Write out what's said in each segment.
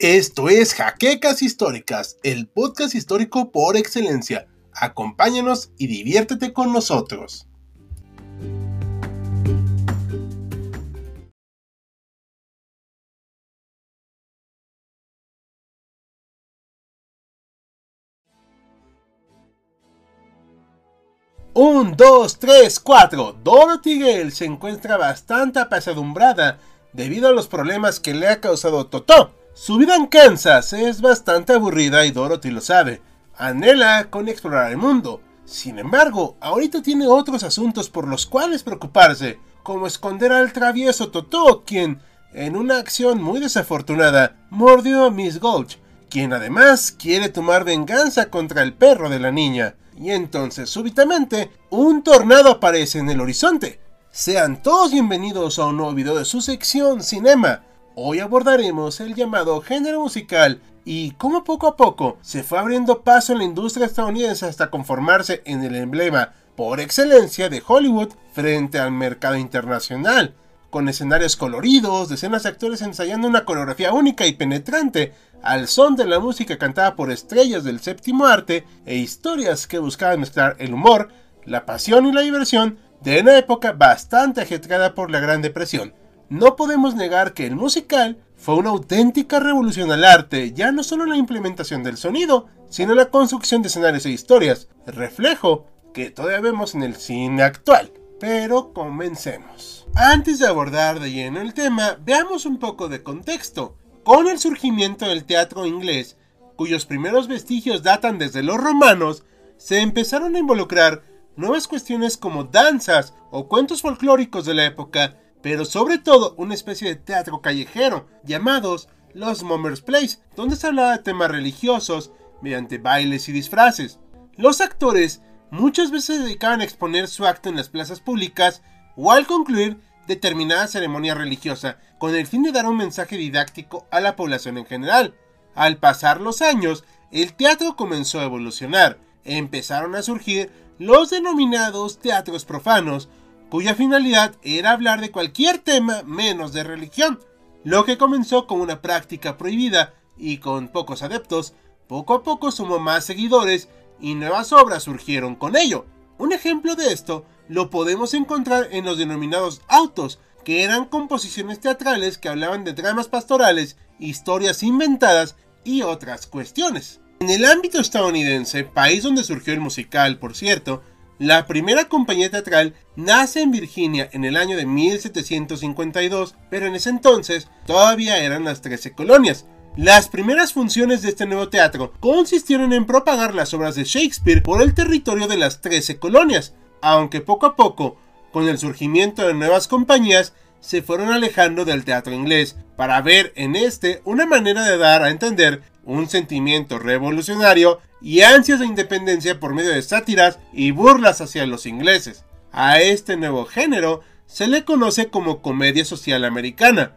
Esto es Jaquecas Históricas, el podcast histórico por excelencia. Acompáñanos y diviértete con nosotros. Un, dos, tres, cuatro. Dorothy Gale se encuentra bastante apesadumbrada debido a los problemas que le ha causado Totó su vida en Kansas es bastante aburrida y Dorothy lo sabe. Anhela con explorar el mundo. Sin embargo, ahorita tiene otros asuntos por los cuales preocuparse, como esconder al travieso Totó, quien, en una acción muy desafortunada, mordió a Miss Gulch, quien además quiere tomar venganza contra el perro de la niña. Y entonces, súbitamente, un tornado aparece en el horizonte. Sean todos bienvenidos a un nuevo video de su sección Cinema, Hoy abordaremos el llamado género musical y cómo poco a poco se fue abriendo paso en la industria estadounidense hasta conformarse en el emblema por excelencia de Hollywood frente al mercado internacional, con escenarios coloridos, decenas de actores ensayando una coreografía única y penetrante al son de la música cantada por estrellas del séptimo arte e historias que buscaban mezclar el humor, la pasión y la diversión de una época bastante ajetreada por la Gran Depresión no podemos negar que el musical fue una auténtica revolución al arte, ya no solo en la implementación del sonido, sino en la construcción de escenarios e historias, reflejo que todavía vemos en el cine actual. Pero comencemos. Antes de abordar de lleno el tema, veamos un poco de contexto. Con el surgimiento del teatro inglés, cuyos primeros vestigios datan desde los romanos, se empezaron a involucrar nuevas cuestiones como danzas o cuentos folclóricos de la época pero sobre todo una especie de teatro callejero llamados los Mummers Plays, donde se hablaba de temas religiosos mediante bailes y disfraces. Los actores muchas veces se dedicaban a exponer su acto en las plazas públicas o al concluir determinada ceremonia religiosa con el fin de dar un mensaje didáctico a la población en general. Al pasar los años, el teatro comenzó a evolucionar. Empezaron a surgir los denominados teatros profanos, cuya finalidad era hablar de cualquier tema menos de religión. Lo que comenzó como una práctica prohibida y con pocos adeptos, poco a poco sumó más seguidores y nuevas obras surgieron con ello. Un ejemplo de esto lo podemos encontrar en los denominados autos, que eran composiciones teatrales que hablaban de dramas pastorales, historias inventadas y otras cuestiones. En el ámbito estadounidense, país donde surgió el musical, por cierto, la primera compañía teatral nace en Virginia en el año de 1752, pero en ese entonces todavía eran las 13 colonias. Las primeras funciones de este nuevo teatro consistieron en propagar las obras de Shakespeare por el territorio de las 13 colonias, aunque poco a poco, con el surgimiento de nuevas compañías, se fueron alejando del teatro inglés para ver en este una manera de dar a entender un sentimiento revolucionario y ansias de independencia por medio de sátiras y burlas hacia los ingleses. A este nuevo género se le conoce como comedia social americana.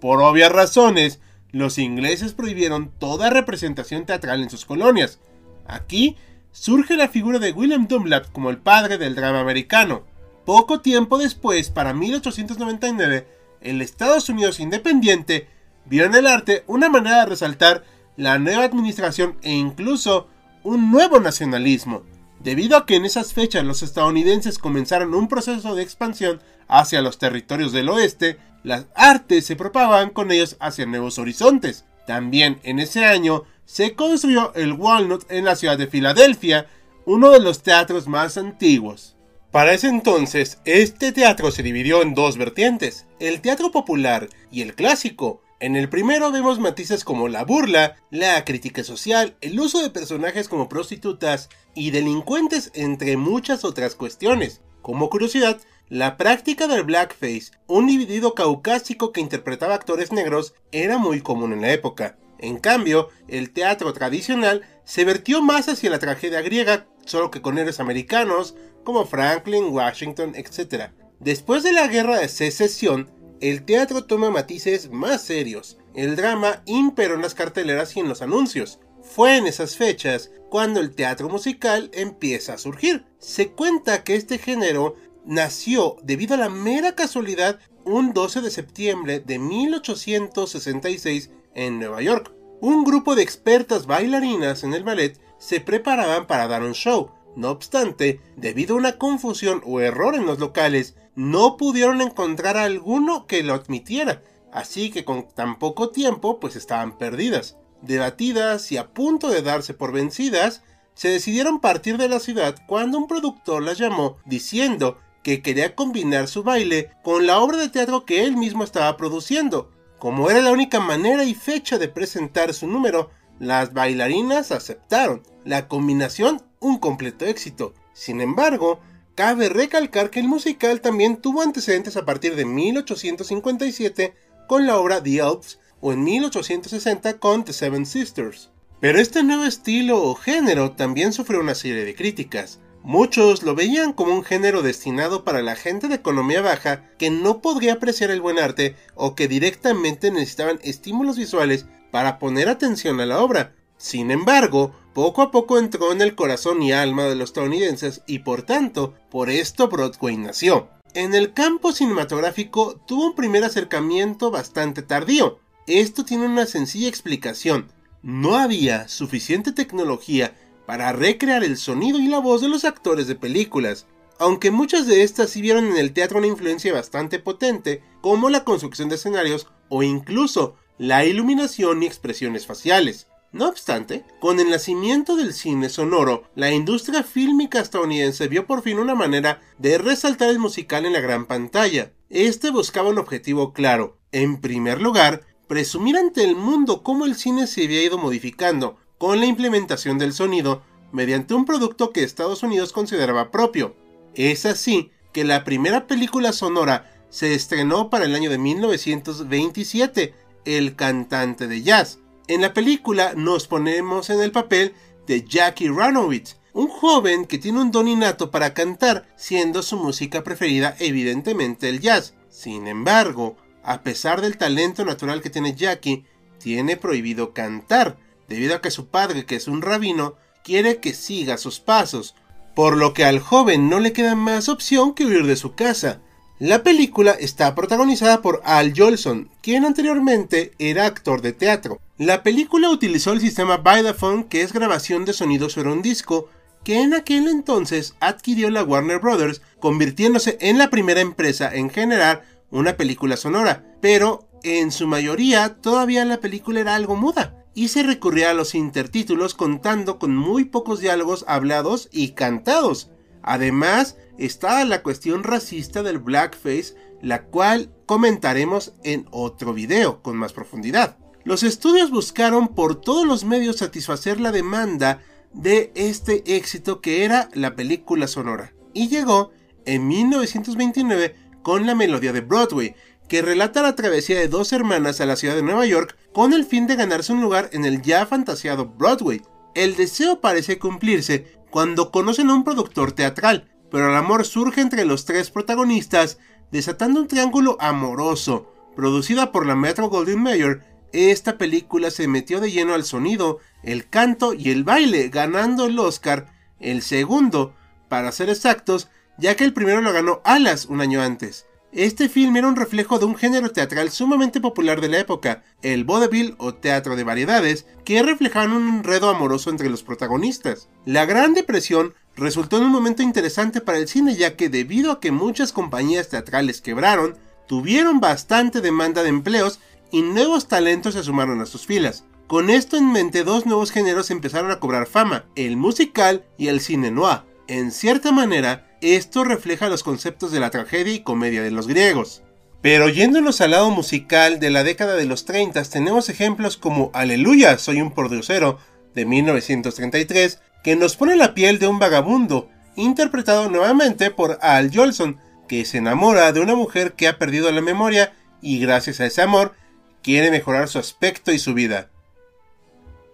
Por obvias razones, los ingleses prohibieron toda representación teatral en sus colonias. Aquí surge la figura de William Dunlap como el padre del drama americano. Poco tiempo después, para 1899, el Estados Unidos independiente vio en el arte una manera de resaltar la nueva administración e incluso un nuevo nacionalismo, debido a que en esas fechas los estadounidenses comenzaron un proceso de expansión hacia los territorios del oeste, las artes se propagaban con ellos hacia nuevos horizontes. También en ese año se construyó el Walnut en la ciudad de Filadelfia, uno de los teatros más antiguos. Para ese entonces, este teatro se dividió en dos vertientes, el teatro popular y el clásico, en el primero vemos matices como la burla, la crítica social, el uso de personajes como prostitutas y delincuentes, entre muchas otras cuestiones. Como curiosidad, la práctica del blackface, un individuo caucásico que interpretaba actores negros, era muy común en la época. En cambio, el teatro tradicional se vertió más hacia la tragedia griega, solo que con héroes americanos como Franklin, Washington, etc. Después de la guerra de secesión, el teatro toma matices más serios. El drama imperó en las carteleras y en los anuncios. Fue en esas fechas cuando el teatro musical empieza a surgir. Se cuenta que este género nació debido a la mera casualidad un 12 de septiembre de 1866 en Nueva York. Un grupo de expertas bailarinas en el ballet se preparaban para dar un show. No obstante, debido a una confusión o error en los locales, no pudieron encontrar a alguno que lo admitiera, así que con tan poco tiempo pues estaban perdidas. Debatidas y a punto de darse por vencidas, se decidieron partir de la ciudad cuando un productor las llamó diciendo que quería combinar su baile con la obra de teatro que él mismo estaba produciendo. Como era la única manera y fecha de presentar su número, las bailarinas aceptaron. La combinación, un completo éxito. Sin embargo, cabe recalcar que el musical también tuvo antecedentes a partir de 1857 con la obra The Elves o en 1860 con The Seven Sisters. Pero este nuevo estilo o género también sufrió una serie de críticas. Muchos lo veían como un género destinado para la gente de economía baja que no podría apreciar el buen arte o que directamente necesitaban estímulos visuales para poner atención a la obra. Sin embargo, poco a poco entró en el corazón y alma de los estadounidenses y por tanto, por esto Broadway nació. En el campo cinematográfico tuvo un primer acercamiento bastante tardío, esto tiene una sencilla explicación. No había suficiente tecnología para recrear el sonido y la voz de los actores de películas, aunque muchas de estas sí vieron en el teatro una influencia bastante potente, como la construcción de escenarios o incluso la iluminación y expresiones faciales. No obstante, con el nacimiento del cine sonoro, la industria fílmica estadounidense vio por fin una manera de resaltar el musical en la gran pantalla. Este buscaba un objetivo claro. En primer lugar, presumir ante el mundo cómo el cine se había ido modificando con la implementación del sonido mediante un producto que Estados Unidos consideraba propio. Es así que la primera película sonora se estrenó para el año de 1927, El cantante de jazz. En la película nos ponemos en el papel de Jackie Ranowitz, un joven que tiene un don innato para cantar, siendo su música preferida evidentemente el jazz. Sin embargo, a pesar del talento natural que tiene Jackie, tiene prohibido cantar, debido a que su padre, que es un rabino, quiere que siga sus pasos, por lo que al joven no le queda más opción que huir de su casa. La película está protagonizada por Al Jolson, quien anteriormente era actor de teatro. La película utilizó el sistema Vidaphone, que es grabación de sonido sobre un disco, que en aquel entonces adquirió la Warner Brothers, convirtiéndose en la primera empresa en generar una película sonora, pero en su mayoría todavía la película era algo muda y se recurría a los intertítulos contando con muy pocos diálogos hablados y cantados. Además, estaba la cuestión racista del blackface, la cual comentaremos en otro video con más profundidad. Los estudios buscaron por todos los medios satisfacer la demanda de este éxito que era la película sonora y llegó en 1929 con la melodía de Broadway, que relata la travesía de dos hermanas a la ciudad de Nueva York con el fin de ganarse un lugar en el ya fantasiado Broadway. El deseo parece cumplirse cuando conocen a un productor teatral, pero el amor surge entre los tres protagonistas, desatando un triángulo amoroso. Producida por la Metro Golden Mayer, esta película se metió de lleno al sonido, el canto y el baile, ganando el Oscar, el segundo, para ser exactos, ya que el primero lo ganó Alas un año antes. Este film era un reflejo de un género teatral sumamente popular de la época, el vaudeville o teatro de variedades, que reflejaban un enredo amoroso entre los protagonistas. La Gran Depresión resultó en un momento interesante para el cine ya que debido a que muchas compañías teatrales quebraron, tuvieron bastante demanda de empleos y nuevos talentos se sumaron a sus filas. Con esto en mente dos nuevos géneros empezaron a cobrar fama, el musical y el cine noir. En cierta manera, esto refleja los conceptos de la tragedia y comedia de los griegos. Pero yéndonos al lado musical de la década de los 30 tenemos ejemplos como Aleluya, soy un pordiosero de 1933, que nos pone la piel de un vagabundo, interpretado nuevamente por Al Jolson, que se enamora de una mujer que ha perdido la memoria y gracias a ese amor quiere mejorar su aspecto y su vida.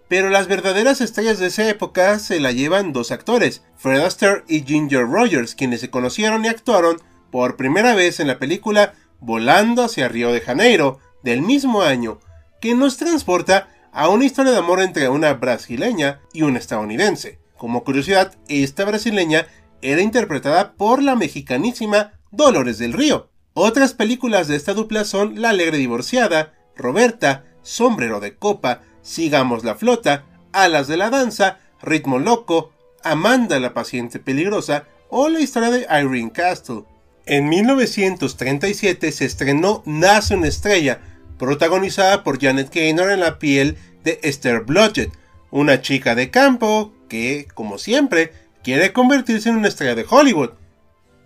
Pero las verdaderas estrellas de esa época se la llevan dos actores, Fred Astaire y Ginger Rogers, quienes se conocieron y actuaron por primera vez en la película Volando hacia Río de Janeiro del mismo año, que nos transporta a una historia de amor entre una brasileña y un estadounidense. Como curiosidad, esta brasileña era interpretada por la mexicanísima Dolores del Río. Otras películas de esta dupla son La Alegre Divorciada, Roberta, Sombrero de Copa, Sigamos la Flota, Alas de la Danza, Ritmo Loco, Amanda la Paciente Peligrosa o la historia de Irene Castle. En 1937 se estrenó Nace una estrella, protagonizada por Janet Gaynor en la piel de Esther Blodgett, una chica de campo que, como siempre, quiere convertirse en una estrella de Hollywood.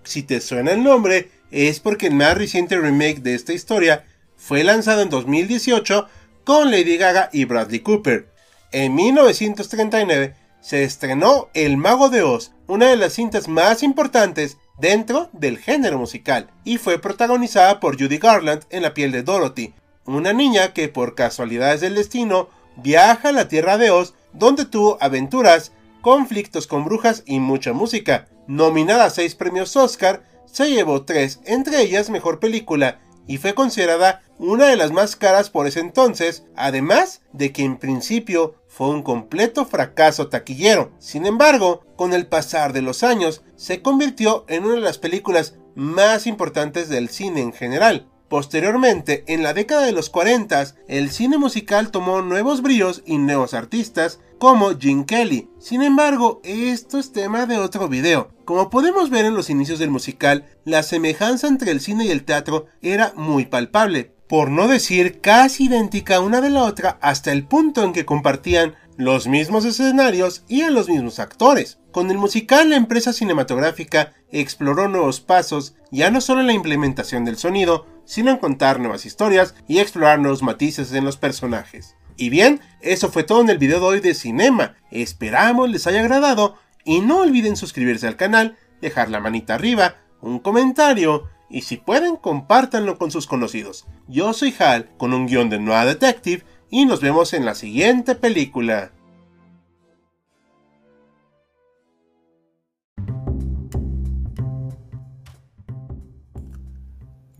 Si te suena el nombre, es porque el más reciente remake de esta historia fue lanzado en 2018 con Lady Gaga y Bradley Cooper. En 1939 se estrenó El Mago de Oz, una de las cintas más importantes dentro del género musical, y fue protagonizada por Judy Garland en la piel de Dorothy, una niña que por casualidades del destino viaja a la tierra de Oz, donde tuvo aventuras, conflictos con brujas y mucha música. Nominada a seis premios Oscar, se llevó tres, entre ellas Mejor Película, y fue considerada una de las más caras por ese entonces, además de que en principio fue un completo fracaso taquillero. Sin embargo, con el pasar de los años, se convirtió en una de las películas más importantes del cine en general. Posteriormente, en la década de los 40, el cine musical tomó nuevos bríos y nuevos artistas como Gene Kelly. Sin embargo, esto es tema de otro video. Como podemos ver en los inicios del musical, la semejanza entre el cine y el teatro era muy palpable, por no decir casi idéntica una de la otra hasta el punto en que compartían los mismos escenarios y a los mismos actores. Con el musical, la empresa cinematográfica exploró nuevos pasos, ya no solo en la implementación del sonido, sino en contar nuevas historias y explorar nuevos matices en los personajes. Y bien, eso fue todo en el video de hoy de Cinema. Esperamos les haya agradado y no olviden suscribirse al canal, dejar la manita arriba, un comentario y si pueden compártanlo con sus conocidos. Yo soy Hal con un guion de Noah Detective y nos vemos en la siguiente película.